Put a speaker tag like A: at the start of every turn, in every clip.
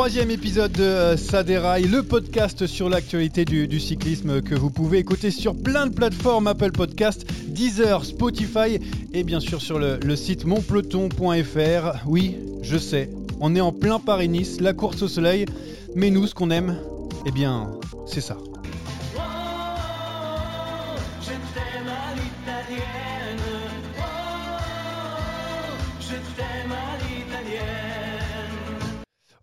A: troisième épisode de euh, Saderail, le podcast sur l'actualité du, cyclisme que vous pouvez écouter sur plein de plateformes Apple Podcast, Deezer, Spotify et bien sûr sur le, site monpeloton.fr. Oui, je sais, on est en plein Paris-Nice, la course au soleil, mais nous, ce qu'on aime, eh bien, c'est ça.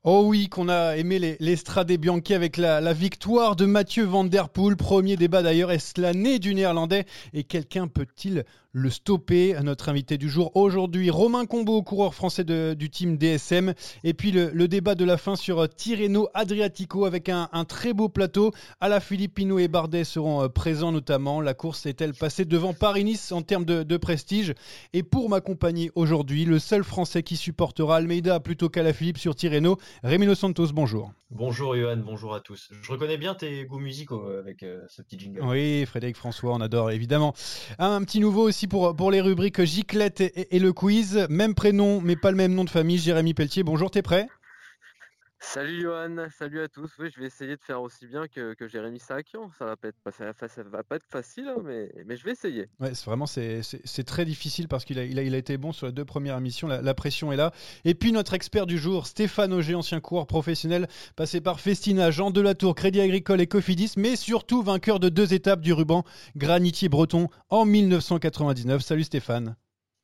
A: Oh oui, qu'on a aimé les, Bianchi avec la, victoire de Mathieu Van Der Poel. Premier débat d'ailleurs, est-ce l'année du néerlandais? Et quelqu'un peut-il le stopper? Notre invité du jour aujourd'hui, Romain Combo, coureur français du team DSM. Et puis le, débat de la fin sur Tirreno Adriatico avec un, très beau plateau. À la Filipino et Bardet seront euh, présents notamment. La course est-elle passée devant Paris-Nice en termes de, prestige? Et pour m'accompagner aujourd'hui, le seul français qui supportera Almeida plutôt qu'à la Philippe sur Tirreno, Rémi Santos, bonjour.
B: Bonjour Johan, bonjour à tous. Je reconnais bien tes goûts musicaux euh, avec euh, ce petit jingle.
A: Oui, Frédéric François, on adore évidemment. Un petit nouveau aussi pour, pour les rubriques Giclette et, le quiz. Même prénom, mais pas le même nom de famille. Jérémy Pelletier, bonjour, t'es prêt?
C: Salut Johan, salut à tous. Oui, je vais essayer de faire aussi bien que, Jérémy Sakian. Ça va pas être, ça, va pas être facile, hein, mais, je vais essayer.
A: C'est vraiment c'est, très difficile parce qu'il a, il a, il a, été bon sur les deux premières émissions. La, pression est là. Et puis notre expert du jour, Stéphane Auger, ancien coureur professionnel, passé par Festina, Jean Delatour, Crédit Agricole et Cofidis, mais surtout vainqueur de deux étapes du ruban Granitier Breton en 1999. Salut Stéphane.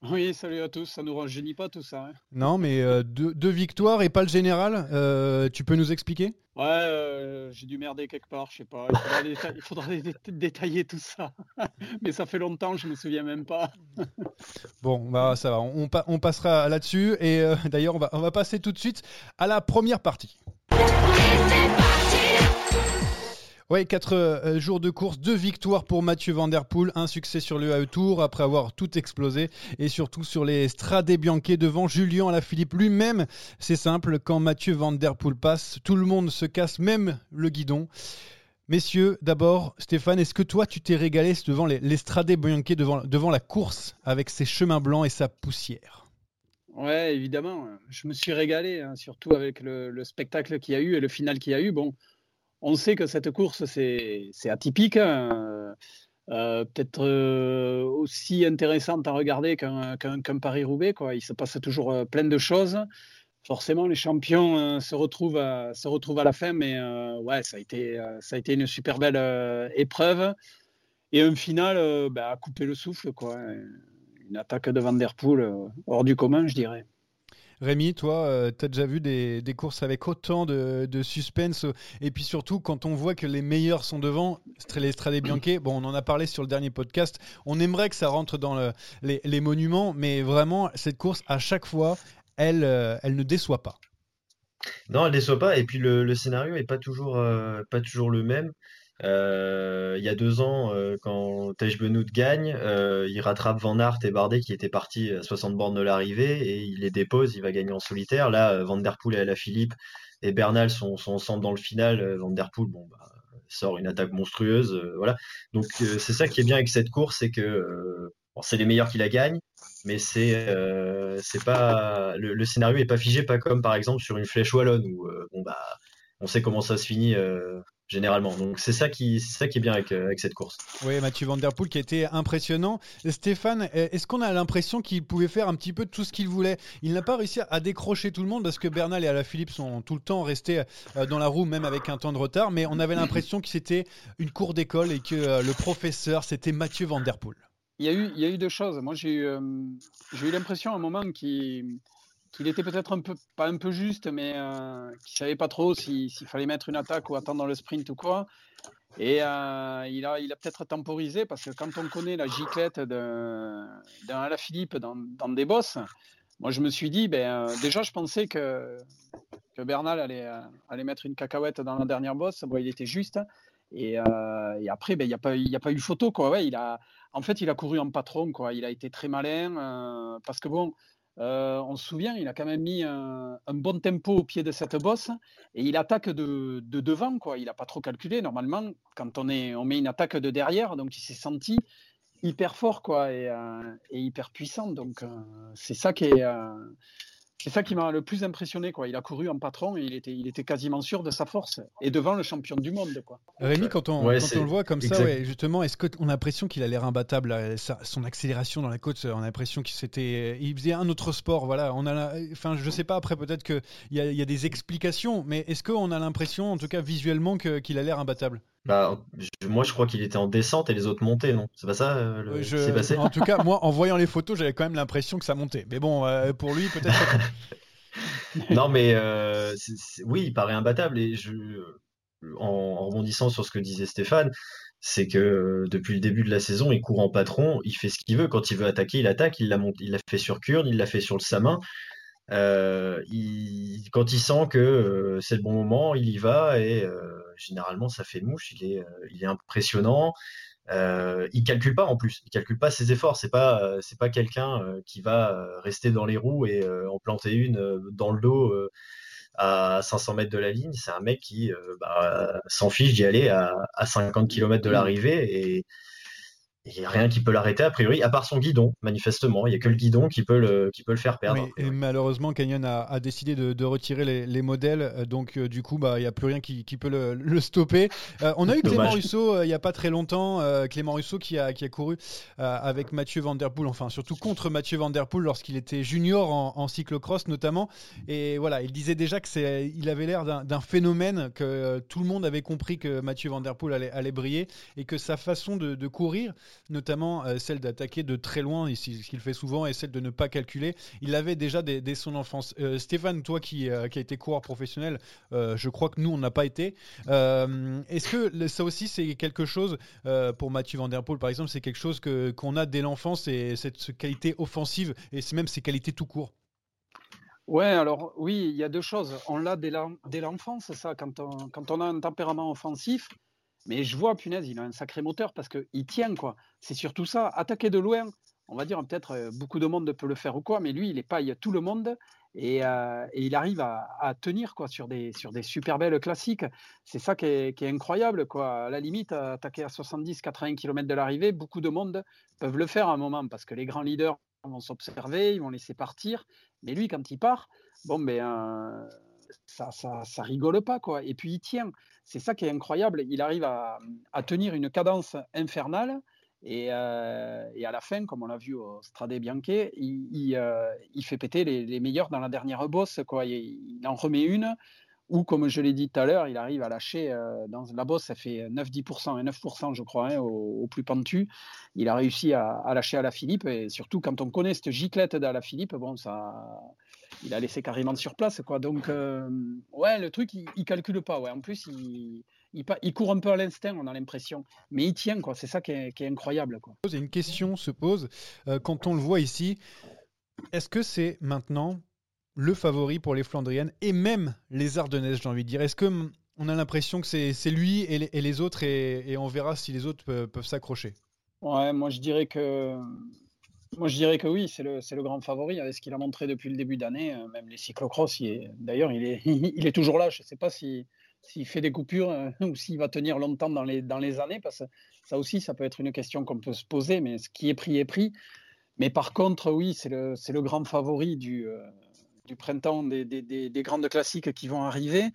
D: Oui, salut à tous. Ça nous rajeunit pas tout ça. Hein.
A: non, mais euh, deux, victoires et pas le général. Euh, tu peux nous expliquer?
D: Ouais, euh, j'ai dû merder quelque part, je sais pas. Il faudra, détailler tout ça. mais ça fait longtemps, je me souviens même pas.
A: bon, bah ça va. On, on passera là-dessus. Et d'ailleurs, on va, on va passer tout de suite à la première partie. Ouais, 4 euh, jours de course, deux victoires pour Mathieu Van Der un succès sur le AE Tour après avoir tout explosé et surtout sur les Strade Bianche devant Julien Alaphilippe lui-même. C'est simple, quand Mathieu Van Der Poel passe, tout le monde se casse, même le guidon. Messieurs, d'abord, Stéphane, est-ce que toi tu t'es régalé devant les, les Strade Bianche, devant, devant la course avec ses chemins blancs et sa poussière?
D: Ouais, évidemment. Je me suis régalé, hein, surtout avec le, le spectacle qu'il y a eu et le final qu'il y a eu. Bon, on sait que cette course, c'est atypique. Hein. Euh, peut-être euh, aussi intéressante à regarder qu'un Paris-Roubaix. Il se passe toujours euh, plein de choses. Forcément, les champions se, retrouvent à, la fin, mais ouais, ça a, été, ça a été une super belle épreuve. Et un final bah, à couper le souffle. Quoi. Une attaque de Van Der Poel hors du commun, je dirais.
A: Rémi, toi, euh, tu as déjà vu des, courses avec autant de, suspense et puis surtout quand on voit que les meilleurs sont devant, les Strade Bianche, bon, on en a parlé sur le dernier podcast, on aimerait que ça rentre dans les, monuments, mais vraiment, cette course, à chaque fois, elle, euh, elle ne déçoit pas.
B: Non, elle ne déçoit pas, et puis le, scénario n'est pas, toujours, euh, pas toujours le même. Euh, il y a deux ans, euh, quand Tej Benoît gagne, euh, il rattrape Van Aert et Bardet qui étaient partis à 60 bornes de l'arrivée et il les dépose, il va gagner en solitaire. Là, Van Der Poel et la Philippe et Bernal sont, ensemble dans le final. Van Der Poel, bon, bah, sort une attaque monstrueuse, voilà. Donc c'est ça qui est bien avec cette course, c'est que c'est les meilleurs qui la gagnent, mais c'est c'est pas le, scénario est pas figé, pas comme par exemple sur une flèche wallonne où bon bah on sait comment ça se finit généralement. Donc c'est ça qui, ça qui est bien avec, euh, avec cette course.
A: Oui, Mathieu Van Der Poel qui a été impressionnant. Stéphane, est-ce qu'on a l'impression qu'il pouvait faire un petit peu tout ce qu'il voulait? Il n'a pas réussi à décrocher tout le monde parce que Bernal et Alaphilippe sont tout le temps restés euh, dans la roue, même avec un temps de retard. Mais on avait l'impression que c'était une cour d'école et que euh, le professeur, c'était Mathieu Van Der Poel.
D: Il y, a eu, il y a eu deux choses. Moi, j'ai eu, j'ai eu l'impression à un moment qu'il qu'il était peut-être un peu, pas un peu juste, mais euh, qu'il savait pas trop s'il fallait mettre une attaque ou attendre le sprint ou quoi. Et euh, il a, il a peut-être temporisé parce que quand on connaît la giclette d'un Philippe dans, dans, des bosses, moi je me suis dit, ben, euh, déjà je pensais que, que Bernal allait, allait mettre une cacahuète dans la dernière bosse. Bon, il était juste. Et, et après, ben, il n'y a, pas, a pas eu photo. Quoi. Ouais, il a, en fait, il a couru en patron. Quoi. Il a été très malin parce que bon euh, on se souvient, il a quand même mis un, bon tempo au pied de cette bosse et il attaque de, devant. Quoi. Il n'a pas trop calculé. Normalement, quand on, est, on met une attaque de derrière, donc il s'est senti hyper fort quoi, et, euh, hyper puissant. Donc euh, c'est ça qui est, c'est ça qui m'a le plus impressionné. Quoi. Il a couru en patron et il était, il était quasiment sûr de sa force et devant le champion du monde. Quoi.
A: Rémi, quand on, quand on le voit comme ça, ouais, justement, est-ce qu'on a l'impression qu'il a l'air imbattable Son accélération dans la côte, on a l'impression qu'il c'était, il faisait un autre sport. Voilà, on a, enfin, je sais pas. Après, peut-être qu'il y, a, y a des explications, mais est-ce qu'on a l'impression, en tout cas visuellement, qu'il a l'air imbattable?
B: Bah, moi, je crois qu'il était en descente et les autres montaient, non? C'est pas ça euh, le... je... passé?
A: En tout cas, moi, en voyant les photos, j'avais quand même l'impression que ça montait. Mais bon, euh, pour lui, peut-être.
B: non, mais euh, oui, il paraît imbattable. Et je, en, rebondissant sur ce que disait Stéphane, c'est que depuis le début de la saison, il court en patron, il fait ce qu'il veut. Quand il veut attaquer, il attaque. Il l'a il fait sur Kurn, il l'a fait sur le Samin. Euh, il, quand il sent que euh, c'est le bon moment, il y va et euh, généralement ça fait mouche. Il est, il est impressionnant. il calcule pas en plus. Il calcule pas ses efforts. C'est pas, c'est pas quelqu'un qui va rester dans les roues et en planter une dans le dos à 500 mètres de la ligne. C'est un mec qui bah, s'en fiche d'y aller à, à 50 km de l'arrivée et il n'y a rien qui peut l'arrêter a priori, à part son guidon, manifestement. Il n'y a que le guidon qui peut le, qui peut le faire perdre.
A: et malheureusement, Canyon a, décidé de, retirer les, modèles, euh, donc euh, du coup, bah, il n'y a plus rien qui, peut le, stopper. Euh, on a eu Clément Russo il n'y a pas très longtemps, Clément Russo qui a, qui a couru avec Mathieu Van Der Poel, enfin surtout contre Mathieu Van Der Poel lorsqu'il était junior en, cyclocross notamment. Et voilà, il disait déjà que c'est, il avait l'air d'un phénomène, que tout le monde avait compris que Mathieu Van Der Poel allait, allait briller et que sa façon de, de courir notamment euh, celle d'attaquer de très loin, ce qu'il fait souvent, et celle de ne pas calculer. Il l'avait déjà dès, son enfance. Euh, Stéphane, toi qui, euh, qui été coureur professionnel, je crois que nous, on n'a pas été. Est-ce que ça aussi, c'est quelque chose, pour Mathieu Van Der Poel par exemple, c'est quelque chose qu'on a dès l'enfance, et cette qualité offensive, et même ses qualités tout court?
D: Ouais, alors oui, il y a deux choses. On l'a dès l'enfance, ça. Quand on, quand on a un tempérament offensif, mais je vois, punaise, il a un sacré moteur parce qu'il tient, quoi. C'est surtout ça. Attaquer de loin, on va dire, peut-être euh, beaucoup de monde peut le faire ou quoi, mais lui, il a tout le monde et, euh, il arrive à, tenir, quoi, sur des, sur des super belles classiques. C'est ça qui est, incroyable, quoi. À la limite, attaquer à 70-80 km de l'arrivée, beaucoup de monde peuvent le faire à un moment parce que les grands leaders vont s'observer, ils vont laisser partir. Mais lui, quand il part, bon, ben, euh, ça, ça, ça, rigole pas, quoi. Et puis il tient. C'est ça qui est incroyable. Il arrive à, tenir une cadence infernale. Euh, et, à la fin, comme on l'a vu au Strade Bianche, il, euh, fait péter les, meilleurs dans la dernière bosse. Il, en remet une, ou comme je l'ai dit tout à l'heure, il arrive à lâcher euh, dans la bosse, ça fait 9-10% et 9%, je crois, hein, au, plus pentu. Il a réussi à, à, lâcher à la Philippe. Et surtout, quand on connaît cette giclette d'à la Philippe, bon, ça, il a laissé carrément sur place, quoi. Donc, euh, ouais, le truc, il, ne calcule pas, ouais. En plus, il, il, court un peu à l'instinct, on a l'impression, mais il tient, quoi. C'est ça qui est, incroyable, quoi.
A: Une question se pose euh, quand on le voit ici. Est-ce que c'est maintenant le favori pour les Flandriennes et même les Ardennaises, j'ai envie de dire? Est-ce que on a l'impression que c'est lui et les, autres et, on verra si les autres peuvent, peuvent s'accrocher?
D: Ouais, moi je dirais que moi, je dirais que oui, c'est le, le, grand favori avec ce qu'il a montré depuis le début d'année. Euh, même les cyclocross, d'ailleurs, il est, il est toujours là. Je ne sais pas s'il fait des coupures euh, ou s'il va tenir longtemps dans les, dans les années, parce que ça aussi, ça peut être une question qu'on peut se poser, mais ce qui est pris est pris. Mais par contre, oui, c'est le, le, grand favori du, euh, du printemps des, des, des, grandes classiques qui vont arriver.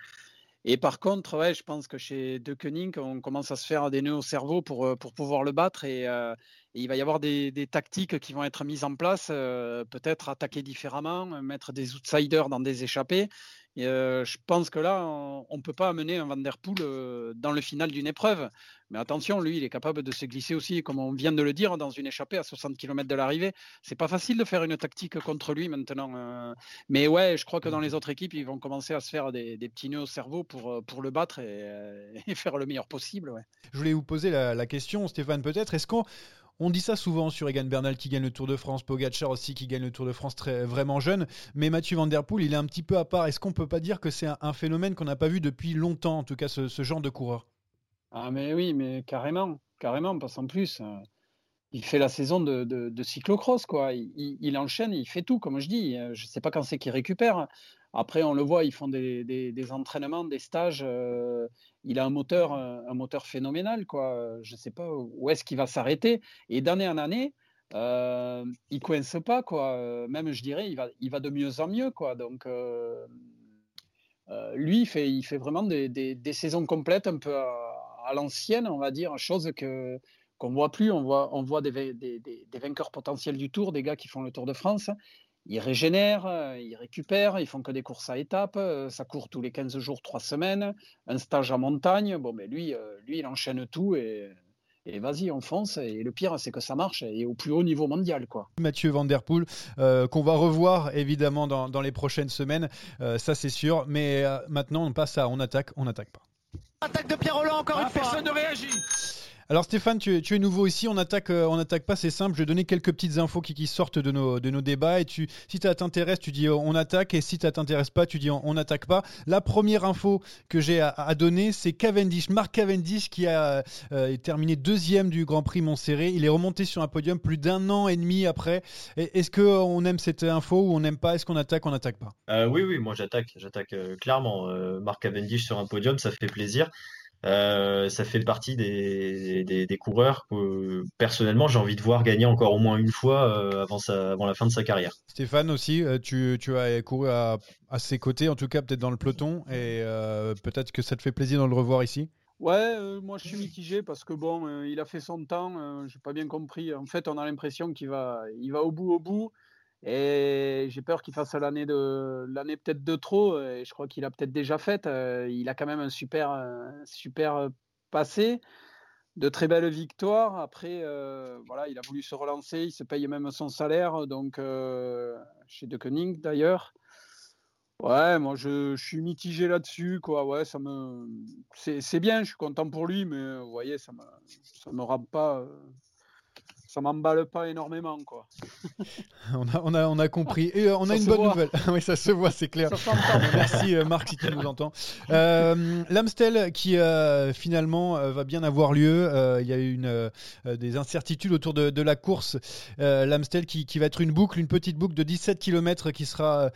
D: Et par contre, ouais, je pense que chez De Koenig, on commence à se faire des nœuds au cerveau pour, pour pouvoir le battre. Et, il va y avoir des, tactiques qui vont être mises en place, euh, peut-être attaquer différemment, mettre des outsiders dans des échappées. Euh, je pense que là, on ne peut pas amener un Van euh, dans le final d'une épreuve. Mais attention, lui, il est capable de se glisser aussi, comme on vient de le dire, dans une échappée à 60 km de l'arrivée. C'est pas facile de faire une tactique contre lui maintenant. Mais ouais, je crois que dans les autres équipes, ils vont commencer à se faire des, petits nœuds au cerveau pour, pour le battre et, faire le meilleur possible.
A: Je voulais vous poser la, la question, Stéphane, peut-être. Est-ce qu'on on dit ça souvent sur Egan Bernal qui gagne le Tour de France, Pogacar aussi qui gagne le Tour de France très vraiment jeune, mais Mathieu Van Der Poel, il est un petit peu à part. Est-ce qu'on peut pas dire que c'est un, phénomène qu'on n'a pas vu depuis longtemps, en tout cas ce, genre de coureur?
D: Ah mais oui, mais carrément, carrément, parce qu'en plus, euh, il fait la saison de, cyclocross, quoi. Il, enchaîne, il fait tout, comme je dis. Je ne sais pas quand c'est qu'il récupère. Après, on le voit, ils font des, entraînements, des stages. Euh, il a un moteur, un moteur phénoménal, quoi. Je ne sais pas où est-ce qu'il va s'arrêter. Et d'année en année, euh, il coince pas, quoi. Même, je dirais, il va, il va de mieux en mieux, quoi. Donc, lui, il fait, il fait vraiment des, des, saisons complètes, un peu à, l'ancienne, on va dire, chose que qu'on voit plus. On voit, on voit des, des, des, vainqueurs potentiels du Tour, des gars qui font le Tour de France ils régénèrent, euh, ils récupèrent, ils font que des courses à étapes, euh, ça court tous les 15 jours, 3 semaines, un stage en montagne. Bon, mais lui, euh, lui il enchaîne tout et, et vas-y, on fonce. Et le pire, c'est que ça marche et au plus haut niveau mondial. quoi.
A: Mathieu Van Der Poel, qu'on va revoir évidemment dans, dans les prochaines semaines, ça c'est sûr. Mais maintenant, on passe à on attaque, on n'attaque pas.
E: Attaque de Pierre Roland, encore une ah, fois.
F: Personne ne réagit.
A: Alors Stéphane, tu es, nouveau ici, on attaque, euh, on attaque pas, c'est simple. Je vais donner quelques petites infos qui, sortent de nos, débats et tu, si ça t'intéresse, tu dis euh, on attaque et si ça t'intéresse pas, tu dis on n'attaque pas. La première info que j'ai à, donner, c'est Cavendish, Marc Cavendish qui a euh, terminé deuxième du Grand Prix Montserrat. Il est remonté sur un podium plus d'un an et demi après. Est-ce que on aime cette info ou on n'aime pas? Est-ce qu'on attaque, on n'attaque pas?
B: Oui, oui, moi j'attaque, j'attaque clairement. Marc Cavendish sur un podium, ça fait plaisir. Euh, ça fait partie des, des, coureurs que personnellement j'ai envie de voir gagner encore au moins une fois euh, avant, sa, avant la fin de sa carrière.
A: Stéphane aussi, euh, tu, tu as couru à, à, ses côtés, en tout cas peut-être dans le peloton, et peut-être que ça te fait plaisir de le revoir ici?
D: Ouais, moi je suis mitigé parce que bon, il a fait son temps, j'ai pas bien compris. En fait, on a l'impression qu'il va, il va au bout, au bout. Et j'ai peur qu'il fasse l'année de l'année peut-être de trop. Et je crois qu'il a peut-être déjà fait. Euh, il a quand même un super, super euh, passé, de très belles victoires. Après, euh, voilà, il a voulu se relancer. Il se paye même son salaire, donc chez De Koning d'ailleurs. Ouais, moi je, je suis mitigé là-dessus, quoi. Ouais, ça me, c'est bien. Je suis content pour lui, mais vous voyez, ça me, ça me rend pas ça m'emballe pas énormément quoi.
A: on, a, on, a, on a compris et euh, on a une bonne nouvelle. oui, ça se voit, c'est clair. Merci euh, Marc si tu nous entends. Euh, L'Amstel qui finalement va bien avoir lieu. il y a eu une, des incertitudes autour de, de la course. L'Amstel qui, qui, va être une boucle, une petite boucle de 17 km qui sera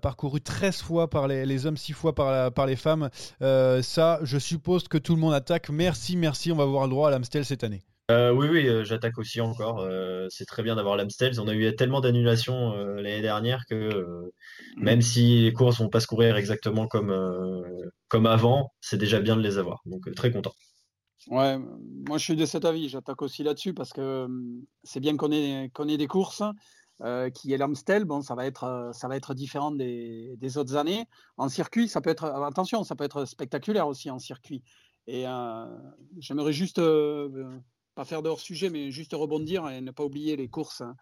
A: parcourue 13 fois par les, les hommes, 6 fois par, par les femmes. ça, je suppose que tout le monde attaque. Merci, merci. On va avoir le droit à l'Amstel cette année.
B: Euh, oui, oui, euh, j'attaque aussi encore. Euh, c'est très bien d'avoir l'Amstel. On a eu tellement d'annulations l'année dernière que mm. même si les courses vont pas se courir exactement comme, comme avant, c'est déjà bien de les avoir. Donc très content.
D: Ouais, moi je suis de cet avis. J'attaque aussi là-dessus parce que c'est bien qu'on ait, ait des courses. qui est l'Amstel, bon, ça va être, ça va être différent des, des, autres années. En circuit, ça peut être, attention, ça peut être spectaculaire aussi en circuit. Et j'aimerais juste pas faire de hors-sujet, mais juste rebondir et ne pas oublier les courses hein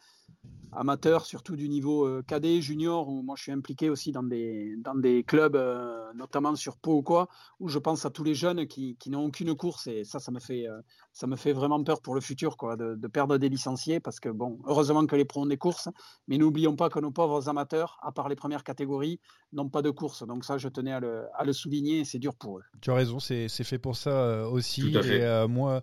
D: amateurs, surtout du niveau euh, cadet, junior, où moi je suis impliqué aussi dans des, dans des clubs, euh, notamment sur Pau ou quoi, où je pense à tous les jeunes qui, qui n'ont aucune course et ça, ça me fait, euh, ça me fait vraiment peur pour le futur, quoi, de, de, perdre des licenciés parce que bon, heureusement que les pros ont des courses, mais n'oublions pas que nos pauvres amateurs, à part les premières catégories, n'ont pas de course. Donc ça, je tenais à le, à le souligner, c'est dur pour eux.
A: Tu as raison, c'est fait pour ça aussi. Et moi,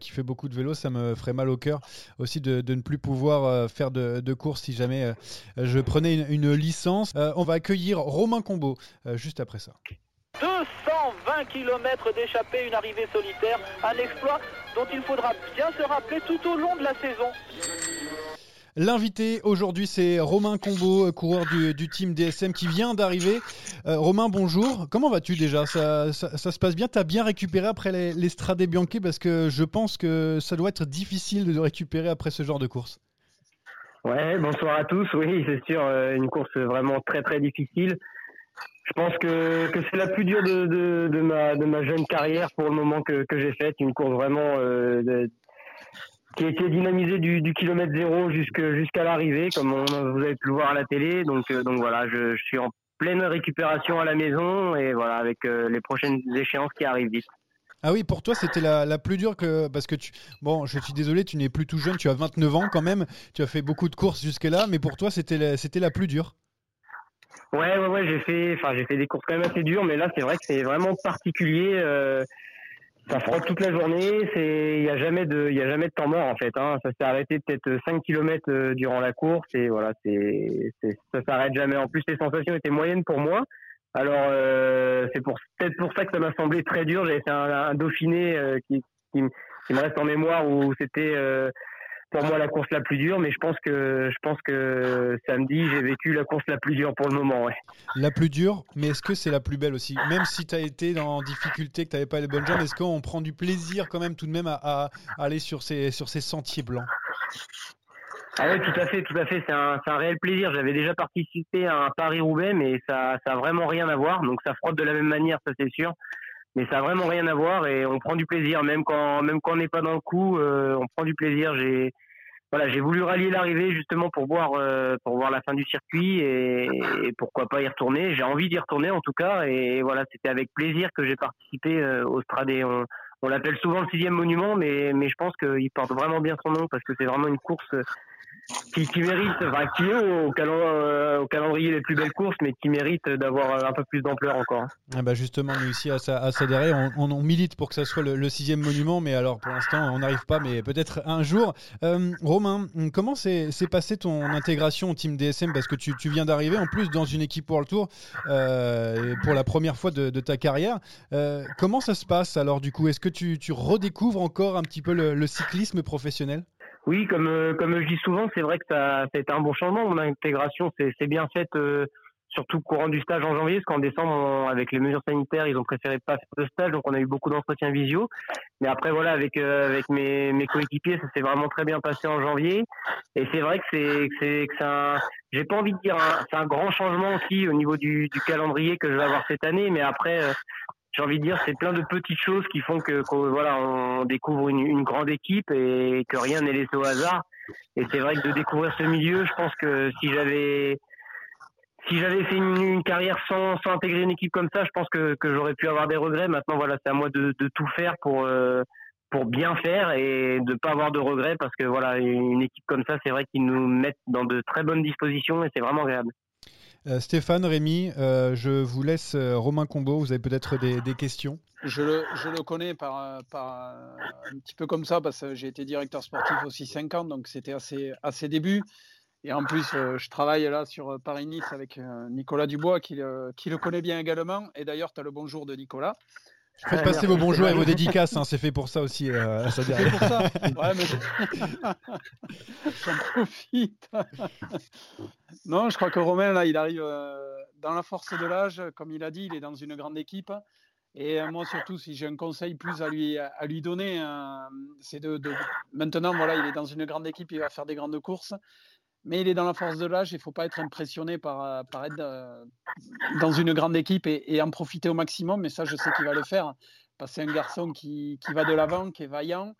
A: qui fais beaucoup de vélo, ça me ferait mal au cœur aussi de, de ne plus pouvoir faire de de course si jamais euh, je prenais une, licence. Euh, on va accueillir Romain Combo euh, juste après ça.
G: 220 km d'échappée, une arrivée solitaire, un exploit dont il faudra bien se rappeler tout au long de la saison.
A: L'invité aujourd'hui, c'est Romain Combo, coureur du, team DSM qui vient d'arriver. Romain, bonjour. Comment vas-tu déjà? Ça, se passe bien? Tu as bien récupéré après les, les Bianchi? Parce que je pense que ça doit être difficile de récupérer après ce genre de course.
H: Ouais, bonsoir à tous. Oui, c'est sûr, euh, une course vraiment très très difficile. Je pense que, que c'est la plus dure de, de, ma, de ma jeune carrière pour le moment que, que j'ai faite. Une course vraiment euh, qui a été dynamisée du, kilomètre zéro jusqu'à l'arrivée, comme on, vous avez pu le voir à la télé. Donc, euh, donc voilà, je, je, suis en pleine récupération à la maison et voilà avec les prochaines échéances qui arrivent vite.
A: Ah oui, pour toi, c'était la, plus dure que. Parce que tu. Bon, je suis désolé, tu n'es plus tout jeune, tu as 29 ans quand même. Tu as fait beaucoup de courses jusque-là, mais pour toi, c'était la, c'était la plus dure.
H: Ouais, ouais, ouais, j'ai fait, fait des courses quand même assez dures, mais là, c'est vrai que c'est vraiment particulier. Euh, ça frotte toute la journée. Il y a jamais de, y a jamais de temps mort en fait. Hein. Ça s'est arrêté peut-être 5 km euh, durant la course et voilà, c'est, ça s'arrête jamais. En plus, les sensations étaient moyennes pour moi. Alors euh, c'est peut-être pour ça que ça m'a semblé très dur. J'avais fait un, Dauphiné euh, qui, qui, me reste en mémoire où c'était euh, pour moi la course la plus dure, mais je pense que je pense que samedi j'ai vécu la course la plus dure pour le moment.
A: La plus dure, mais est-ce que c'est la plus belle aussi? Même si tu as été dans difficulté, que tu n'avais pas les bonnes jambes, est-ce qu'on prend du plaisir quand même tout de même à, aller sur ces, sur ces sentiers blancs?
H: Ah oui, tout à fait, tout à fait. C'est un, un, réel plaisir. J'avais déjà participé à un Paris-Roubaix, mais ça, ça a vraiment rien à voir. Donc ça frotte de la même manière, ça c'est sûr mais ça a vraiment rien à voir et on prend du plaisir même quand même quand on n'est pas dans le coup euh, on prend du plaisir j'ai voilà j'ai voulu rallier l'arrivée justement pour voir euh, pour voir la fin du circuit et, pourquoi pas y retourner j'ai envie d'y retourner en tout cas et voilà c'était avec plaisir que j'ai participé euh, au Stradé on, on l'appelle souvent le sixième monument mais mais je pense qu'il porte vraiment bien son nom parce que c'est vraiment une course qui, mérite, enfin, qui est au, euh, au, calendrier les plus belles courses, mais qui mérite d'avoir un peu plus d'ampleur encore.
A: Ah bah justement, nous ici à, s'adhérer, on, milite pour que ça soit le, sixième monument, mais alors pour l'instant on n'arrive pas, mais peut-être un jour. Euh, Romain, comment s'est passé ton intégration au team DSM Parce que tu, viens d'arriver en plus dans une équipe World Tour euh, pour la première fois de, ta carrière. Euh, comment ça se passe alors du coup? Est-ce que tu, tu, redécouvres encore un petit peu le cyclisme professionnel?
H: Oui, comme euh, comme je dis souvent, c'est vrai que ça, ça a été un bon changement. Mon intégration, c'est bien faite, euh, surtout courant du stage en janvier, parce qu'en décembre, avec les mesures sanitaires, ils ont préféré pas faire de stage, donc on a eu beaucoup d'entretiens visio. Mais après, voilà, avec euh, avec mes, mes coéquipiers, ça s'est vraiment très bien passé en janvier. Et c'est vrai que c'est c'est que un, j'ai pas envie de dire, c'est un grand changement aussi au niveau du, du calendrier que je vais avoir cette année. Mais après, j'ai envie de dire, c'est plein de petites choses qui font que, voilà, on découvre une, grande équipe et que rien n'est laissé au hasard. Et c'est vrai que de découvrir ce milieu, je pense que si j'avais si j'avais fait une, carrière sans, sans intégrer une équipe comme ça, je pense que, que j'aurais pu avoir des regrets. Maintenant, voilà, c'est à moi de, de tout faire pour euh, pour bien faire et de pas avoir de regrets parce que voilà, une équipe comme ça, c'est vrai qu'ils nous mettent dans de très bonnes dispositions et c'est vraiment agréable.
A: Euh, Stéphane, Rémi, euh, je vous laisse euh, Romain Combo. Vous avez peut-être des, questions
D: je le, connais par, un petit peu comme ça parce que j'ai été directeur sportif aussi 5 ans, donc c'était ses, à ses débuts. Et en plus, je travaille là sur Paris-Nice avec Nicolas Dubois qui, qui, le connaît bien également. Et d'ailleurs, tu as le bonjour de Nicolas.
A: Faites passer vos bonjours et vos dédicaces, hein, c'est fait pour ça aussi.
D: Euh, c'est fait pour ça. Ouais, mais j'en profite. non, je crois que Romain là, il arrive euh, dans la force de l'âge, comme il a dit, il est dans une grande équipe. Et euh, moi surtout, si j'ai un conseil plus à lui à lui donner, c'est de, de, maintenant voilà, il est dans une grande équipe, il va faire des grandes courses mais il est dans la force de l'âge. Il ne faut pas être impressionné par, euh, par être euh, dans une grande équipe et, en profiter au maximum. Mais ça, je sais qu'il va le faire. Parce que c'est un garçon qui, qui, va de l'avant, qui est vaillant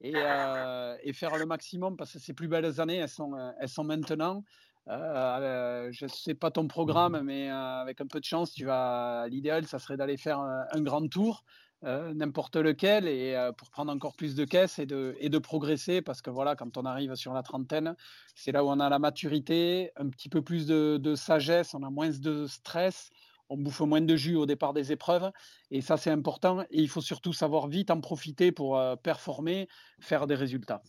D: et, euh, et, faire le maximum parce que ses plus belles années, elles sont, elles sont maintenant. je ne sais pas ton programme, mais avec un peu de chance, tu vas. L'idéal, ça serait d'aller faire un grand tour. Euh, n'importe lequel et euh, pour prendre encore plus de caisses et de, et de progresser parce que voilà quand on arrive sur la trentaine c'est là où on a la maturité un petit peu plus de, sagesse on a moins de stress on bouffe moins de jus au départ des épreuves et ça c'est important et il faut surtout savoir vite en profiter pour euh, performer faire des résultats.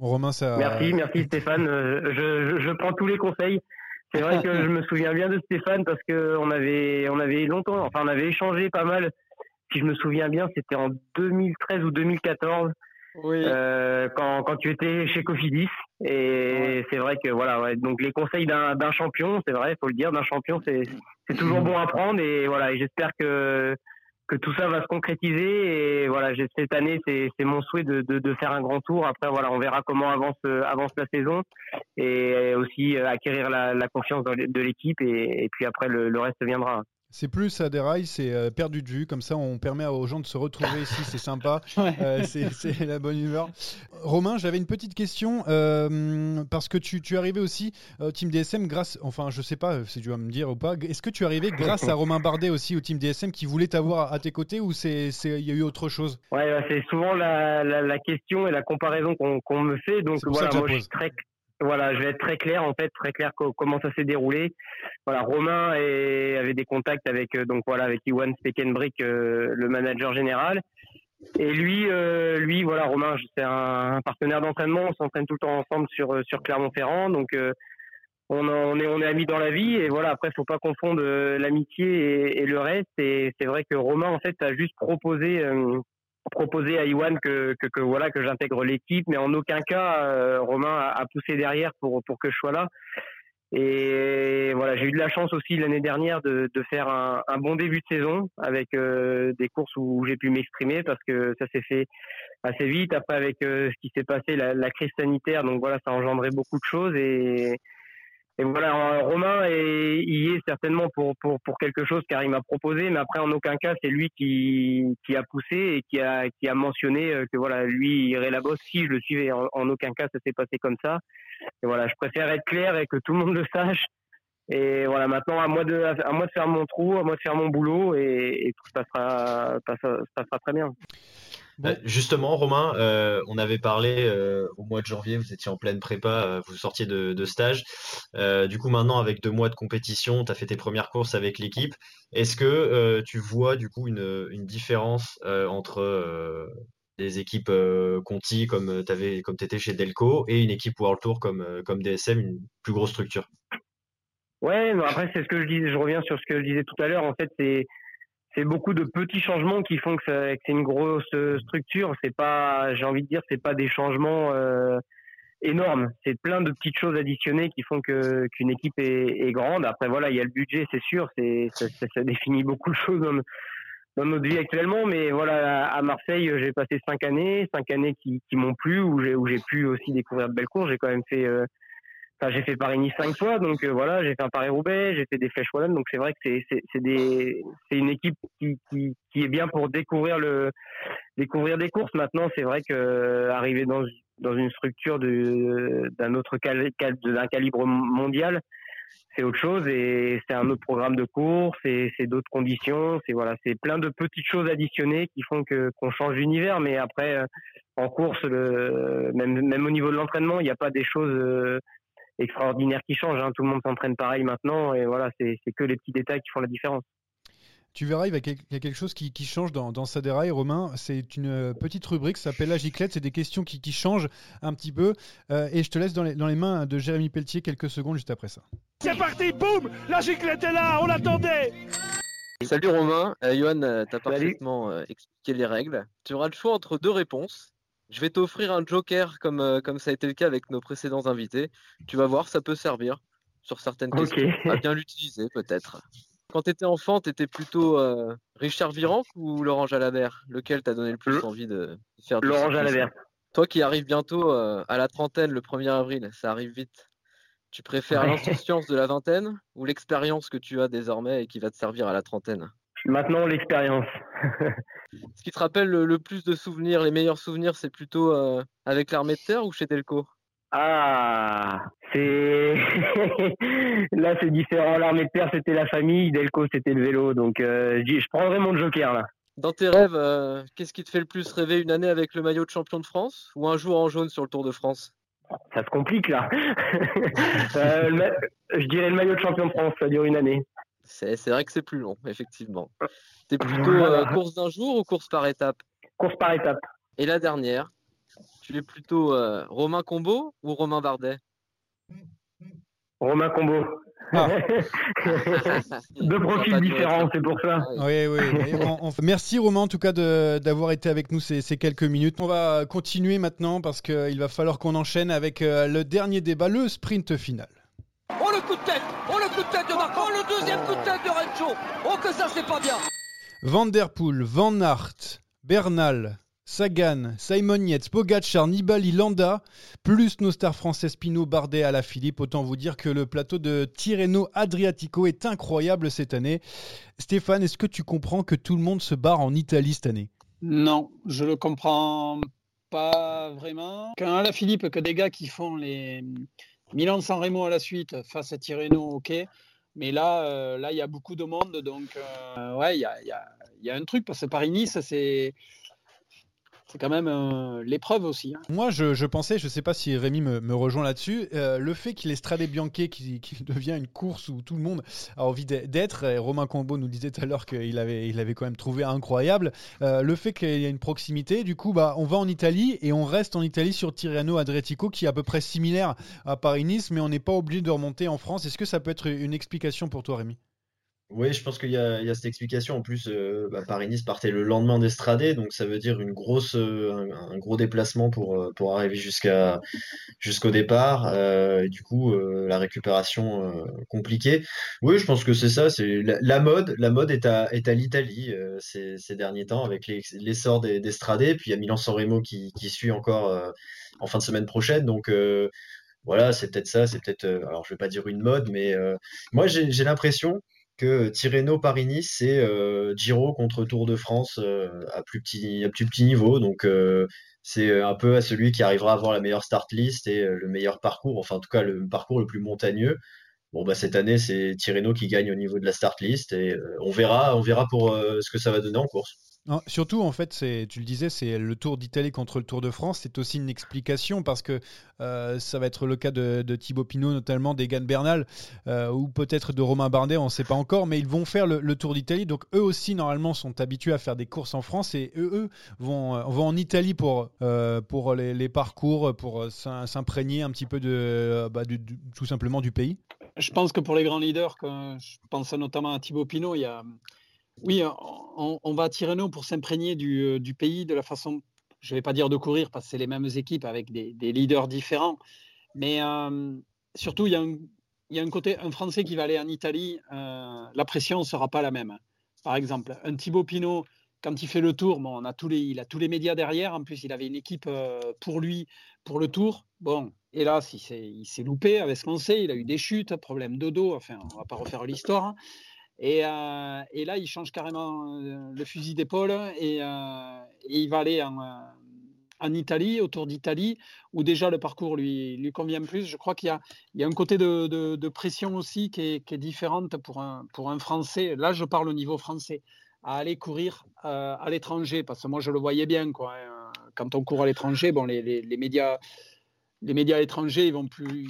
A: Romain ça
H: merci merci Stéphane. Je, je, prends tous les conseils. C'est vrai que je me souviens bien de Stéphane parce que on avait on avait longtemps enfin on avait échangé pas mal si je me souviens bien, c'était en 2013 ou 2014. Oui. Euh, quand, quand tu étais chez Cofidis. Et c'est vrai que voilà ouais, donc les conseils d'un champion c'est vrai faut le dire d'un champion c'est toujours bon à prendre. Et voilà et j'espère que que tout ça va se concrétiser. Et voilà cette année c'est mon souhait de, de, de faire un grand tour. Après voilà on verra comment avance avance la saison. Et aussi euh, acquérir la, la confiance de l'équipe. Et, et puis après le, le reste viendra
A: c'est plus à des rails, c'est euh, perdu de vue. Comme ça, on permet aux gens de se retrouver ici. C'est sympa. Euh, c'est la bonne humeur. Romain, j'avais une petite question euh, parce que tu, es arrivé aussi au team DSM grâce. Enfin, je sais pas si tu vas me dire ou pas. Est-ce que tu es arrivé grâce à Romain Bardet aussi au team DSM qui voulait t'avoir à tes côtés ou c'est il y a eu autre chose?
H: Ouais, c'est souvent la, question et la comparaison qu'on me fait. Donc voilà, moi je suis très voilà, je vais être très clair en fait, très clair comment ça s'est déroulé. Voilà, Romain avait des contacts avec euh, donc voilà avec Iwan Spekenbrick, euh, le manager général. Et lui, euh, lui voilà, Romain, c'est un, partenaire d'entraînement. On s'entraîne tout le temps ensemble sur sur Clermont-Ferrand, donc on, on, est on est amis dans la vie. Et voilà, après, faut pas confondre l'amitié et, et, le reste. Et c'est vrai que Romain en fait a juste proposé proposé à Iwan que, que, que voilà que j'intègre l'équipe, mais en aucun cas euh, Romain a, a, poussé derrière pour pour que je sois là. Et voilà, j'ai eu de la chance aussi l'année dernière de, de faire un, un, bon début de saison avec euh, des courses où j'ai pu m'exprimer parce que ça s'est fait assez vite. Après, avec euh, ce qui s'est passé, la, la, crise sanitaire, donc voilà, ça a engendré beaucoup de choses et et voilà, Romain est, y est certainement pour, pour, pour quelque chose car il m'a proposé, mais après en aucun cas c'est lui qui, qui a poussé et qui a, qui a mentionné euh, que voilà lui irait là-bas si je le suivais. En, aucun cas ça s'est passé comme ça. Et voilà, je préfère être clair et que tout le monde le sache. Et voilà, maintenant à moi de à moi de faire mon trou, à moi de faire mon boulot et, et tout ça sera ça, ça sera très bien.
B: Bon. justement, Romain, euh, on avait parlé euh, au mois de janvier, vous étiez en pleine prépa, euh, vous sortiez de, de stage. du coup, maintenant, avec deux mois de compétition, tu as fait tes premières courses avec l'équipe. Est-ce que tu vois du coup une, une différence entre des équipes Conti comme tu comme étais chez Delco et une équipe World Tour comme, comme DSM, une plus grosse structure?
H: Ouais, mais après, c'est ce que je disais, je reviens sur ce que je disais tout à l'heure. En fait, c'est c'est beaucoup de petits changements qui font que, c'est une grosse structure. C'est pas, j'ai envie de dire, c'est pas des changements euh, énormes. C'est plein de petites choses additionnées qui font que qu'une équipe est, grande. Après voilà, il y a le budget, c'est sûr. C'est ça, définit beaucoup de choses dans, dans notre vie actuellement. Mais voilà, à Marseille, j'ai passé cinq années, cinq années qui, m'ont plu, où j'ai où j'ai pu aussi découvrir de belles courses. J'ai quand même fait euh, Enfin, j'ai fait Paris-Nice cinq fois, donc euh, voilà, j'ai fait un Paris-Roubaix, j'ai fait des Flèches Wallonnes, donc c'est vrai que c'est c'est c'est des c'est une équipe qui, qui qui est bien pour découvrir le découvrir des courses. Maintenant, c'est vrai que euh, arriver dans dans une structure de d'un autre cal, cal d'un calibre mondial, c'est autre chose et c'est un autre programme de course et c'est d'autres conditions. C'est voilà, c'est plein de petites choses additionnées qui font que qu'on change d'univers. Mais après, euh, en course, le, même même au niveau de l'entraînement, il n'y a pas des choses extraordinaire qui change. Hein. Tout le monde s'entraîne pareil maintenant et voilà, c'est que les petits détails qui font la différence.
A: Tu verras, il y a quelque chose qui, qui change dans, dans sa déraille, Romain. C'est une petite rubrique, ça s'appelle La Giclette. C'est des questions qui, qui, changent un petit peu. Euh, et je te laisse dans les, dans les, mains de Jérémy Pelletier quelques secondes juste après ça.
E: C'est parti, boum La Giclette est là, on l'attendait
C: Salut Romain, euh, Johan, euh, t'as parfaitement euh, expliqué les règles. Tu auras le choix entre deux réponses. Je vais t'offrir un joker comme, euh, comme ça a été le cas avec nos précédents invités. Tu vas voir, ça peut servir sur certaines
H: okay.
C: questions. À bien l'utiliser peut-être. Quand tu étais enfant, tu étais plutôt euh, Richard Virenque ou Laurent Jalabert? Lequel t'a donné le plus envie de faire de
H: Laurent Jalabert.
C: Toi qui arrives bientôt euh, à la trentaine, le 1er avril, ça arrive vite. Tu préfères ouais. l'insouciance de la vingtaine ou l'expérience que tu as désormais et qui va te servir à la trentaine?
H: Maintenant, l'expérience.
C: Ce qui te rappelle le, le, plus de souvenirs, les meilleurs souvenirs, c'est plutôt euh, avec l'armée de terre ou chez Delco
H: Ah, c'est là c'est différent. L'armée de terre c'était la famille, Delco c'était le vélo. Donc euh, je prendrais mon joker là.
C: Dans tes rêves, euh, qu'est-ce qui te fait le plus rêver une année avec le maillot de champion de France ou un jour en jaune sur le Tour de France?
H: Ça se complique là. Euh, je dirais le maillot de champion de France, ça dure une année.
C: C'est vrai que c'est plus long, effectivement. T'es plutôt euh, course d'un jour ou course par étape?
H: Course par étape.
C: Et la dernière, tu es plutôt euh, Romain Combo ou Romain Bardet?
H: Romain Combo. Ah. Deux profils différents, c'est pour ça.
A: Oui, oui. on, on, merci Romain en tout cas d'avoir été avec nous ces, ces, quelques minutes. On va continuer maintenant parce qu'il va falloir qu'on enchaîne avec euh, le dernier débat, le sprint final.
E: Oh le coup de tête Oh le coup de tête de Marco Oh le deuxième coup de tête de Rencho Oh que ça c'est pas bien
A: Van Der Poel, Van Aert, Bernal, Sagan, Simon Yates, Pogacar, Nibali, Landa, plus nos stars françaises Pinot, Bardet, à la Philippe. Autant vous dire que le plateau de Tirreno Adriatico est incroyable cette année. Stéphane, est-ce que tu comprends que tout le monde se barre en Italie cette année?
D: Non, je le comprends pas vraiment. Qu'un à la Philippe, que des gars qui font les Milan San Remo à la suite face à Tirreno, ok. Mais là, euh, là, il y a beaucoup de monde, donc euh, ouais, il y y, y a, un truc parce que Paris-Nice, c'est c'est quand même euh, l'épreuve aussi. Hein.
A: Moi, je, pensais, je ne sais pas si Rémi me, rejoint là-dessus, euh, le fait qu'il ait Strade Bianche qui, devient une course où tout le monde a envie d'être, Romain Combo nous disait tout à l'heure qu'il avait, il avait quand même trouvé incroyable, euh, le fait qu'il y a une proximité, du coup, bah, on va en Italie et on reste en Italie sur Tirreno Adriatico qui est à peu près similaire à Paris-Nice, mais on n'est pas obligé de remonter en France. Est-ce que ça peut être une explication pour toi, Rémi?
B: Oui, je pense qu'il y a, cette explication. En plus, euh, bah, Paris-Nice partait le lendemain d'Estradé, donc ça veut dire une grosse, euh, un, gros déplacement pour, euh, arriver jusqu'au départ. Euh, du coup, la récupération compliquée. Oui, je pense que c'est ça. C'est la, mode. La mode est à, l'Italie ces, derniers temps avec les- l'essor des, d'Estradé. Puis il y a Milan-San qui, suit encore en fin de semaine prochaine. Donc voilà, c'est peut-être ça. C'est peut-être, alors je vais pas dire une mode, mais moi j'ai l'impression que Tirreno-Paris-Nice, c'est euh, Giro contre Tour de France euh, à plus petit, niveau. Donc, euh, c'est un peu à celui qui arrivera à avoir la meilleure start list et euh, le meilleur parcours, enfin, en tout cas, le parcours le plus montagneux. Bon, bah, cette année, c'est Tirreno qui gagne au niveau de la start list et euh, on verra, on verra pour euh, ce que ça va donner en course.
A: Surtout, en fait, tu le disais, c'est le Tour d'Italie contre le Tour de France. C'est aussi une explication parce que euh, ça va être le cas de, de Thibaut Pinot, notamment d'Egan Bernal, euh, ou peut-être de Romain Bardet, on ne sait pas encore, mais ils vont faire le, Tour d'Italie. Donc, eux aussi, normalement, sont habitués à faire des courses en France et eux, eux vont, euh, en Italie pour, pour les, parcours, pour s'im- s'imprégner un petit peu de, bah, tout simplement du pays.
D: Je pense que pour les grands leaders, je pense notamment à Thibaut Pinot, il y a, oui, on, va à Tirreno pour s'imprégner du, euh, du pays, de la façon, je ne vais pas dire de courir parce que c'est les mêmes équipes avec des, leaders différents, mais euh, surtout il y, a un, côté, un Français qui va aller en Italie, euh, la pression ne sera pas la même. Par exemple, un Thibaut Pinot, quand il fait le tour, bon, on a tous les, il a tous les médias derrière, en plus il avait une équipe pour lui, pour le tour, bon, hélas, il s'est, il s'est loupé avec ce qu'on sait, il a eu des chutes, problème de dos, enfin, on va pas refaire l'histoire. Et, euh, et là, il change carrément euh, le fusil d'épaule et, euh, et il va aller en, Italie, autour d'Italie, où déjà le parcours lui, convient plus. Je crois qu'il y a, un côté de, pression aussi qui est, qui différente pour un, Français. Là, je parle au niveau français, à aller courir à l'étranger, parce que moi, je le voyais bien. Hein. Quand on court à l'étranger, les, médias, les médias étrangers, ils vont plus.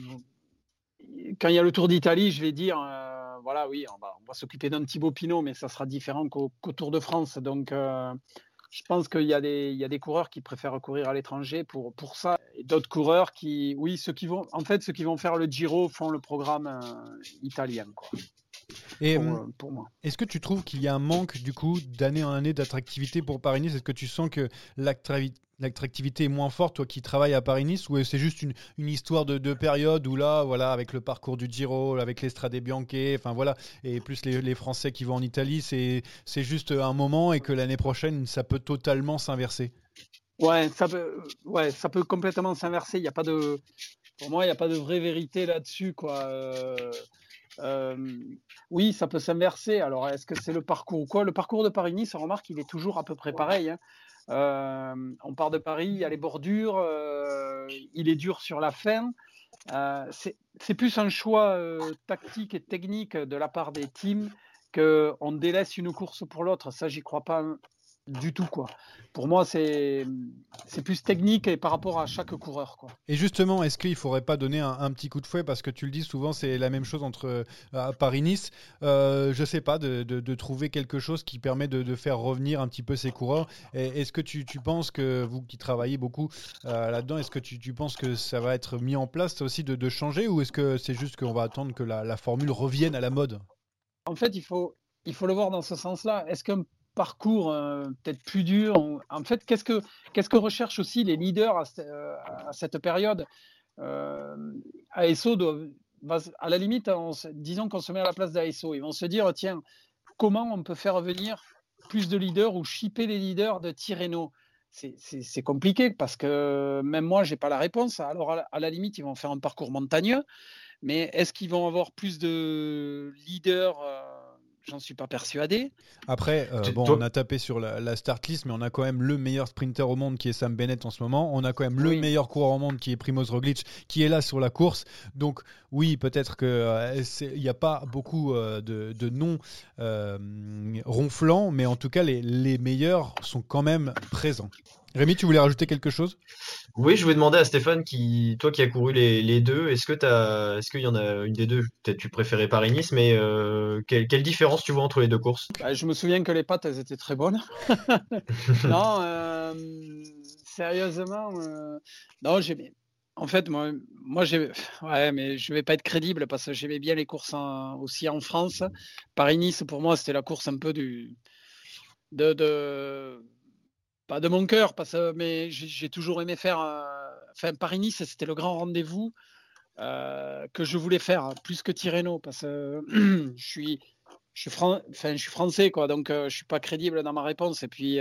D: Quand il y a le Tour d'Italie, je vais dire, voilà, oui, on va, s'occuper d'un Thibaut Pinot, mais ça sera différent qu'au Tour de France. Donc, euh, je pense qu'il y, a des- coureurs qui préfèrent courir à l'étranger pour, ça. Et d'autres coureurs qui, oui, ceux qui vont, en fait, ceux qui vont faire le Giro font le programme euh, italien,
A: Et
D: pour,
A: hum,
D: pour moi.
A: Est-ce que tu trouves qu'il y a un manque du coup d'année en année d'attractivité pour Paris-Nice Est-ce que tu sens que l'attractivité est moins forte, toi qui travailles à Paris-Nice, ou c'est juste une, une histoire de, de période où là, voilà, avec le parcours du Giro, avec l'Estrade Bianche, enfin voilà, et plus les, les Français qui vont en Italie, c'est c'est juste un moment et que l'année prochaine, ça peut totalement s'inverser?
D: Ouais, ça peut, ouais, ça peut complètement s'inverser. Il y a pas de, pour moi, il n'y a pas de vraie vérité là-dessus, quoi. Euh, euh, oui, ça peut s'inverser. Alors, est-ce que c'est le parcours ou quoi? Le parcours de Paris-Nice, on remarque, il est toujours à peu près pareil. hein. Euh, on part de Paris, il y a les bordures, euh, il est dur sur la fin. C'est plus un choix tactique et technique de la part des teams qu'on délaisse une course pour l'autre. Ça, j'y crois pas du tout, quoi. Pour moi, c'est c'est plus technique et par rapport à chaque coureur, quoi.
A: Et justement, est-ce qu'il ne faudrait pas donner un, un petit coup de fouet? Parce que tu le dis souvent, c'est la même chose entre euh, Paris-Nice. Euh, je ne sais pas, de, de- de trouver quelque chose qui permet de, de faire revenir un petit peu ces coureurs. Est-ce que tu, tu penses que, vous qui travaillez beaucoup euh, là-dedans, est-ce que tu, tu penses que ça va être mis en place aussi de, de changer Ou est-ce que c'est juste qu'on va attendre que la, la formule revienne à la mode?
D: En fait, il faut, il faut le voir dans ce sens-là. Est-ce qu'un parcours euh, peut-être plus dur, en fait, qu'est-ce que, recherchent aussi les leaders à, euh, cette période? Euh, ASO doit, à la limite, se- disons qu'on se met à la place d'ASO, ils vont se dire, tiens, comment on peut faire venir plus de leaders ou shipper les leaders de Tirreno? C'est, compliqué parce que même moi, j'ai pas la réponse. Alors, à la, limite, ils vont faire un parcours montagneux, mais est-ce qu'ils vont avoir plus de leaders J'en suis pas persuadé.
A: Après, euh, bon, on a tapé sur la, la start list, mais on a quand même le meilleur sprinter au monde qui est Sam Bennett en ce moment. On a quand même le
D: Oui.
A: meilleur coureur au monde qui est Primoz Roglic, qui est là sur la course. Donc oui, peut-être qu'il n'y a pas beaucoup euh, de, de noms euh, ronflants, mais en tout cas, les, les meilleurs sont quand même présents. Rémi, tu voulais rajouter quelque chose?
B: Oui, je voulais demander à Stéphane, qui, toi qui as couru les, les deux, est-ce que est-ce qu'il y en a une des deux, peut-être tu préférais Paris-Nice, mais euh, quelle, quelle différence tu vois entre les deux courses?
D: Bah, je me souviens que les pattes, elles étaient très bonnes. non, euh, sérieusement, euh, non, j'ai En fait, moi, moi j'ai, ouais, mais je vais pas être crédible parce que j'aimais bien les courses aussi en France. Paris-Nice, pour moi, c'était la course un peu du, de, de, pas de mon cœur, parce que, mais j'ai toujours aimé faire. Euh, enfin, Paris-Nice, c'était le grand rendez-vous euh, que je voulais faire, plus que Tirreno, parce que je suis, je suis, français, quoi, donc euh, je suis pas crédible dans ma réponse. Et puis,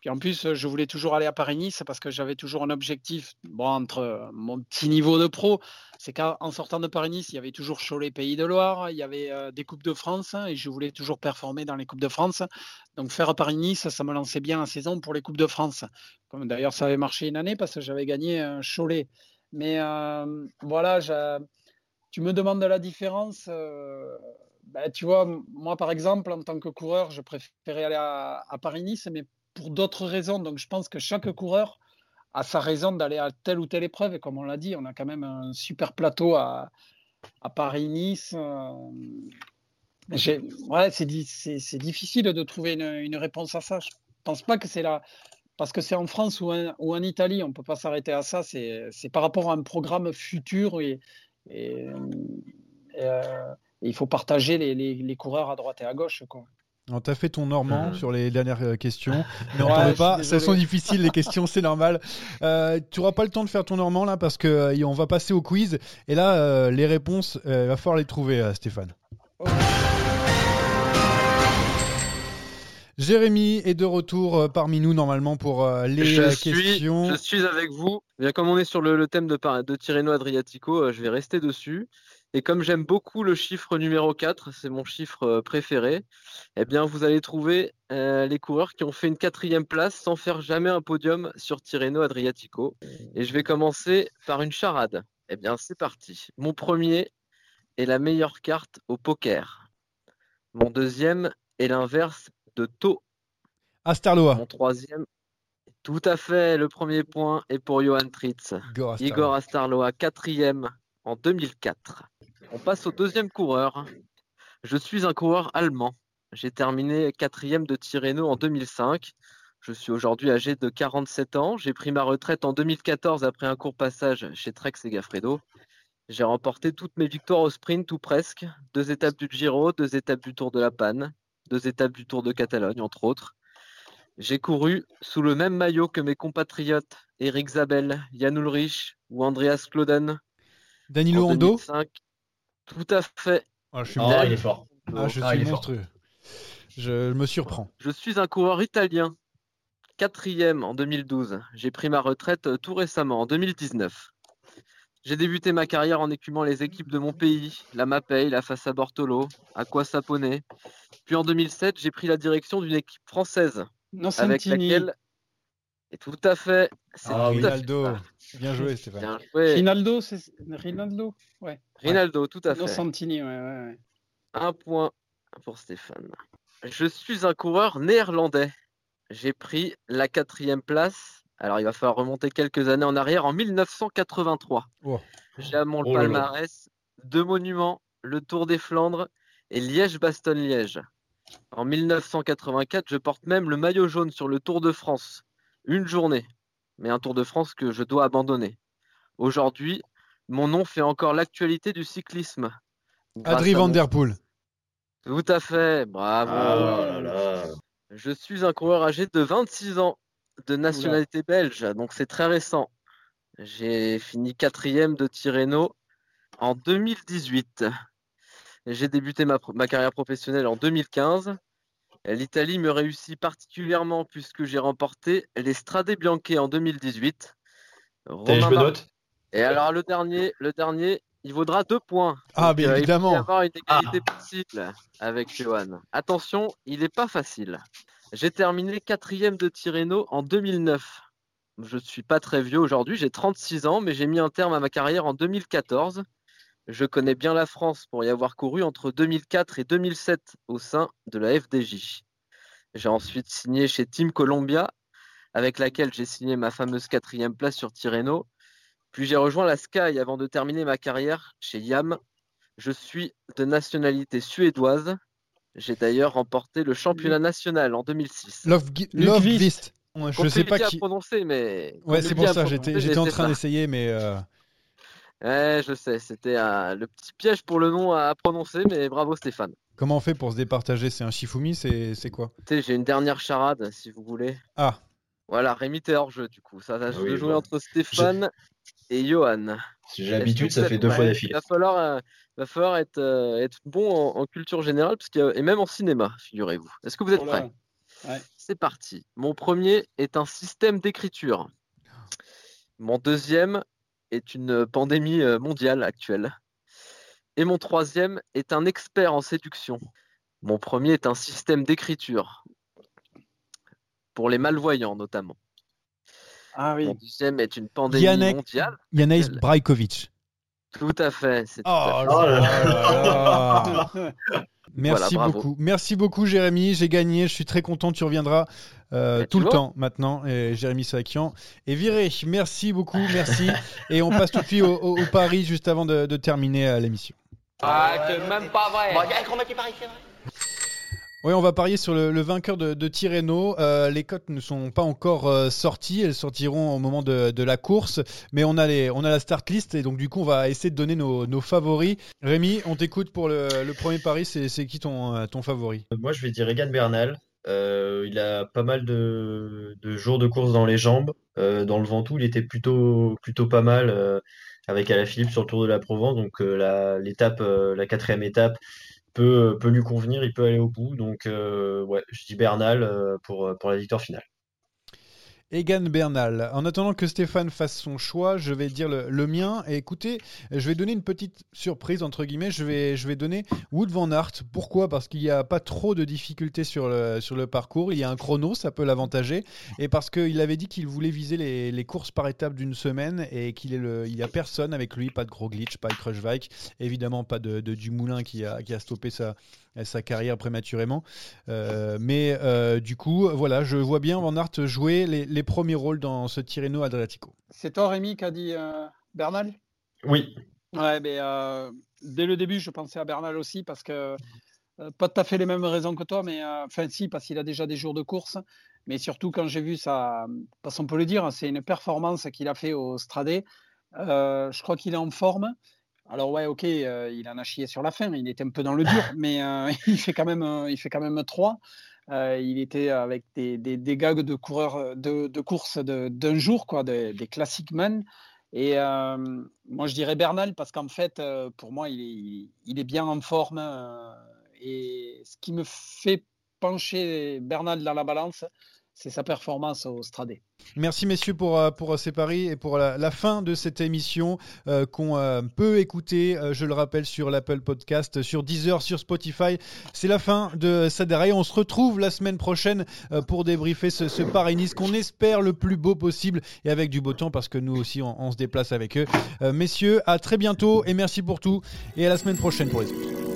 D: puis en plus, je voulais toujours aller à Paris-Nice parce que j'avais toujours un objectif, bon, entre mon petit niveau de pro, c'est qu'en sortant de Paris-Nice, il y avait toujours Cholet Pays de Loire, il y avait euh, des Coupes de France et je voulais toujours performer dans les Coupes de France. Donc faire Paris-Nice, ça me lançait bien la saison pour les Coupes de France. Comme d'ailleurs ça avait marché une année parce que j'avais gagné un Cholet. Mais euh, voilà, tu me demandes de la différence. Euh, ben, tu vois, moi par exemple, en tant que coureur, je préférais aller à, à Paris-Nice, mais pour d'autres raisons. Donc je pense que chaque coureur a sa raison d'aller à telle ou telle épreuve. Et comme on l'a dit, on a quand même un super plateau à, Paris-Nice. Euh, ouais, c'est difficile de trouver une, réponse à ça. Je pense pas que c'est là. Parce que c'est en France ou en, Italie, on ne peut pas s'arrêter à ça. C'est par rapport à un programme futur et, et, euh, il faut partager les, coureurs à droite et à gauche.
A: Tu as fait ton normand mmh. sur les dernières euh, questions. Mais on pas, ça sont difficiles les questions, c'est normal. Euh, tu n'auras pas le temps de faire ton normand là parce qu'on euh, va passer au quiz. Et là, les réponses, il va falloir les trouver, Stéphane. Jérémy est de retour parmi nous normalement pour les questions.
C: je suis avec vous. Bien, comme on est sur le, thème de, de Tirreno Adriatico, je vais rester dessus. Et comme j'aime beaucoup le chiffre numéro 4, c'est mon chiffre euh, préféré, eh bien vous allez trouver euh, les coureurs qui ont fait une quatrième place sans faire jamais un podium sur Tirreno Adriatico. Et je vais commencer par une charade. Eh bien c'est parti. Mon premier est la meilleure carte au poker. Mon deuxième est l'inverse de Tau.
A: Astarloa.
C: Mon troisième, tout à fait, le premier point est pour Johan Tritz. Igor Astarloa, quatrième en 2004. On passe au deuxième coureur. Je suis un coureur allemand. J'ai terminé quatrième de Tirreno en 2005. Je suis aujourd'hui âgé de 47 ans. J'ai pris ma retraite en 2014 après un court passage chez Trek Segafredo. J'ai remporté toutes mes victoires au sprint ou presque. Deux étapes du Giro, deux étapes du Tour de la Panne, deux étapes du Tour de Catalogne, entre autres. J'ai couru sous le même maillot que mes compatriotes Eric Zabel, Jan Ulrich ou Andreas Kloden,
A: Danilo Hondo
C: Tout à fait.
B: Ah, je suis ah, il est fort.
A: Ah, je ah, suis monstrueux. Je me surprends.
C: Je suis un coureur italien. Quatrième en 2012. J'ai pris ma retraite euh, tout récemment, en 2019. J'ai débuté ma carrière en écumant les équipes de mon pays, la Mapei, la Fassa Bortolo, Aqua Sapone. Puis en 2007, j'ai pris la direction d'une équipe française avec laquelle et tout à fait.
A: Ah, Rinaldo. Bien joué, Stéphane. Bien
D: joué. Rinaldo, c'est Rinaldo
C: Ouais. Rinaldo, tout à fait.
D: Santini, ouais, ouais,
C: Un point pour Stéphane. Je suis un coureur néerlandais. J'ai pris la quatrième place. Alors, il va falloir remonter quelques années en arrière, en 1983. J'ai à mon oh palmarès deux monuments, le Tour des Flandres et Liège-Bastogne-Liège. En 1984, je porte même le maillot jaune sur le Tour de France une journée, mais un Tour de France que je dois abandonner. Aujourd'hui, mon nom fait encore l'actualité du cyclisme.
A: Adri Van Der Poel.
C: Tout à fait, bravo.
B: Ah
C: je suis un coureur âgé de 26 ans, de nationalité belge, donc c'est très récent. J'ai fini quatrième de Tirreno en 2018. J'ai débuté ma, ma, carrière professionnelle en 2015 L'Italie me réussit particulièrement puisque j'ai remporté les Strade Bianche en 2018.
B: je note.
C: Et alors le dernier, le dernier, il vaudra deux points.
A: Ah, bien évidemment.
C: Il y avoir une égalité ah. possible avec Johan. Attention, il n'est pas facile. J'ai terminé quatrième de Tirreno en 2009. Je ne suis pas très vieux aujourd'hui, j'ai 36 ans, mais j'ai mis un terme à ma carrière en 2014. Je connais bien la France pour y avoir couru entre 2004 et 2007 au sein de la FDJ. J'ai ensuite signé chez Team Columbia, avec laquelle j'ai signé ma fameuse quatrième place sur Tirreno. Puis j'ai rejoint la Sky avant de terminer ma carrière chez Yam. Je suis de nationalité suédoise. J'ai d'ailleurs remporté le championnat national en 2006.
A: Love, je sais pas qui.
C: prononcer, mais.
A: Ouais, c'est pour ça. J'étais en train d'essayer, mais. Euh...
C: Ouais, je sais. C'était le petit piège pour le nom à prononcer, mais bravo Stéphane.
A: Comment on fait pour se départager? C'est un Shifumi C'est quoi?
C: J'ai une dernière charade, si vous voulez.
A: Ah.
C: Voilà, Rémi, t'es hors jeu du coup. Ça va ah jouer entre Stéphane et Johan.
B: Si j'ai l'habitude, ça fait deux fois d'affilée.
C: Il va falloir, euh, va falloir être, euh, être bon en, culture générale parce et même en cinéma, figurez-vous. Est-ce que vous êtes prêts? C'est parti. Mon premier est un système d'écriture. Mon deuxième est une pandémie euh, mondiale actuelle. Et mon troisième est un expert en séduction. Mon premier est un système d'écriture. Pour les malvoyants notamment.
D: Ah oui.
C: Mon deuxième est une pandémie mondiale.
A: Yanaïs Brajkovic.
C: Tout à fait.
A: Merci beaucoup. Merci beaucoup, Jérémy. J'ai gagné. Je suis très content. Tu reviendras euh, tout le temps maintenant. Et Jérémy Sakian est viré. Merci beaucoup. Merci. et on passe tout de suite au, au, pari juste avant de, terminer euh, l'émission.
E: Ah, même pas vrai.
A: Oui, on va parier sur le, vainqueur de, de Tirreno. Euh, les cotes ne sont pas encore euh, sorties, elles sortiront au moment de, la course, mais on a, les, on a la start list et donc du coup on va essayer de donner nos, favoris. Rémi, on t'écoute pour le, premier pari, c'est qui ton, euh, ton favori?
B: Moi je vais dire Egan Bernal. il a pas mal de, jours de course dans les jambes. dans le Ventoux, il était plutôt, pas mal avec Alaphilippe sur le Tour de la Provence. Donc l'étape, la quatrième étape, peut, peut lui convenir, il peut aller au bout. Donc, euh, ouais, je dis Bernal euh, pour, pour la victoire finale.
A: Egan Bernal. En attendant que Stéphane fasse son choix, je vais dire le, mien. Et écoutez, je vais donner une petite surprise, entre guillemets. Je vais, je vais donner Wood Van Aert. Pourquoi? Parce qu'il n'y a pas trop de difficultés sur le, sur le parcours. Il y a un chrono, ça peut l'avantager. Et parce qu'il avait dit qu'il voulait viser les, les, courses par étapes d'une semaine et qu'il n'y a personne avec lui, pas de gros glitch, pas de Crushbike, évidemment pas de, de Dumoulin qui a, qui a stoppé sa, sa carrière prématurément. Euh, mais euh, du coup, voilà, je vois bien Van Aert jouer les, premiers rôles dans ce Tirreno Adriatico.
D: C'est toi, Rémi, qui a dit euh, Bernal?
B: Oui.
D: Ouais, mais dès le début, je pensais à Bernal aussi parce que pas tout à fait les mêmes raisons que toi, mais enfin si, parce qu'il a déjà des jours de course. Mais surtout quand j'ai vu ça, parce qu'on peut le dire, c'est une performance qu'il a fait au Stradé. je crois qu'il est en forme. Alors ouais, ok, euh, il en a chié sur la fin, il était un peu dans le dur, mais euh, il fait quand même, euh, il fait quand même trois. il était avec des, des, gags de coureurs de, de course d'un jour, quoi, des, des classic men. Et moi, je dirais Bernal parce qu'en fait, pour moi, il est, il est, bien en forme. et ce qui me fait pencher Bernal dans la balance, c'est sa performance au Stradé.
A: Merci messieurs pour, euh, pour ces paris et pour la, fin de cette émission euh, qu'on euh, peut écouter, je le rappelle, sur l'Apple Podcast, sur Deezer, sur Spotify. C'est la fin de Saderaï. On se retrouve la semaine prochaine pour débriefer ce, ce Paris-Nice qu'on espère le plus beau possible et avec du beau temps parce que nous aussi on, on se déplace avec eux. messieurs, à très bientôt et merci pour tout et à la semaine prochaine pour les autres.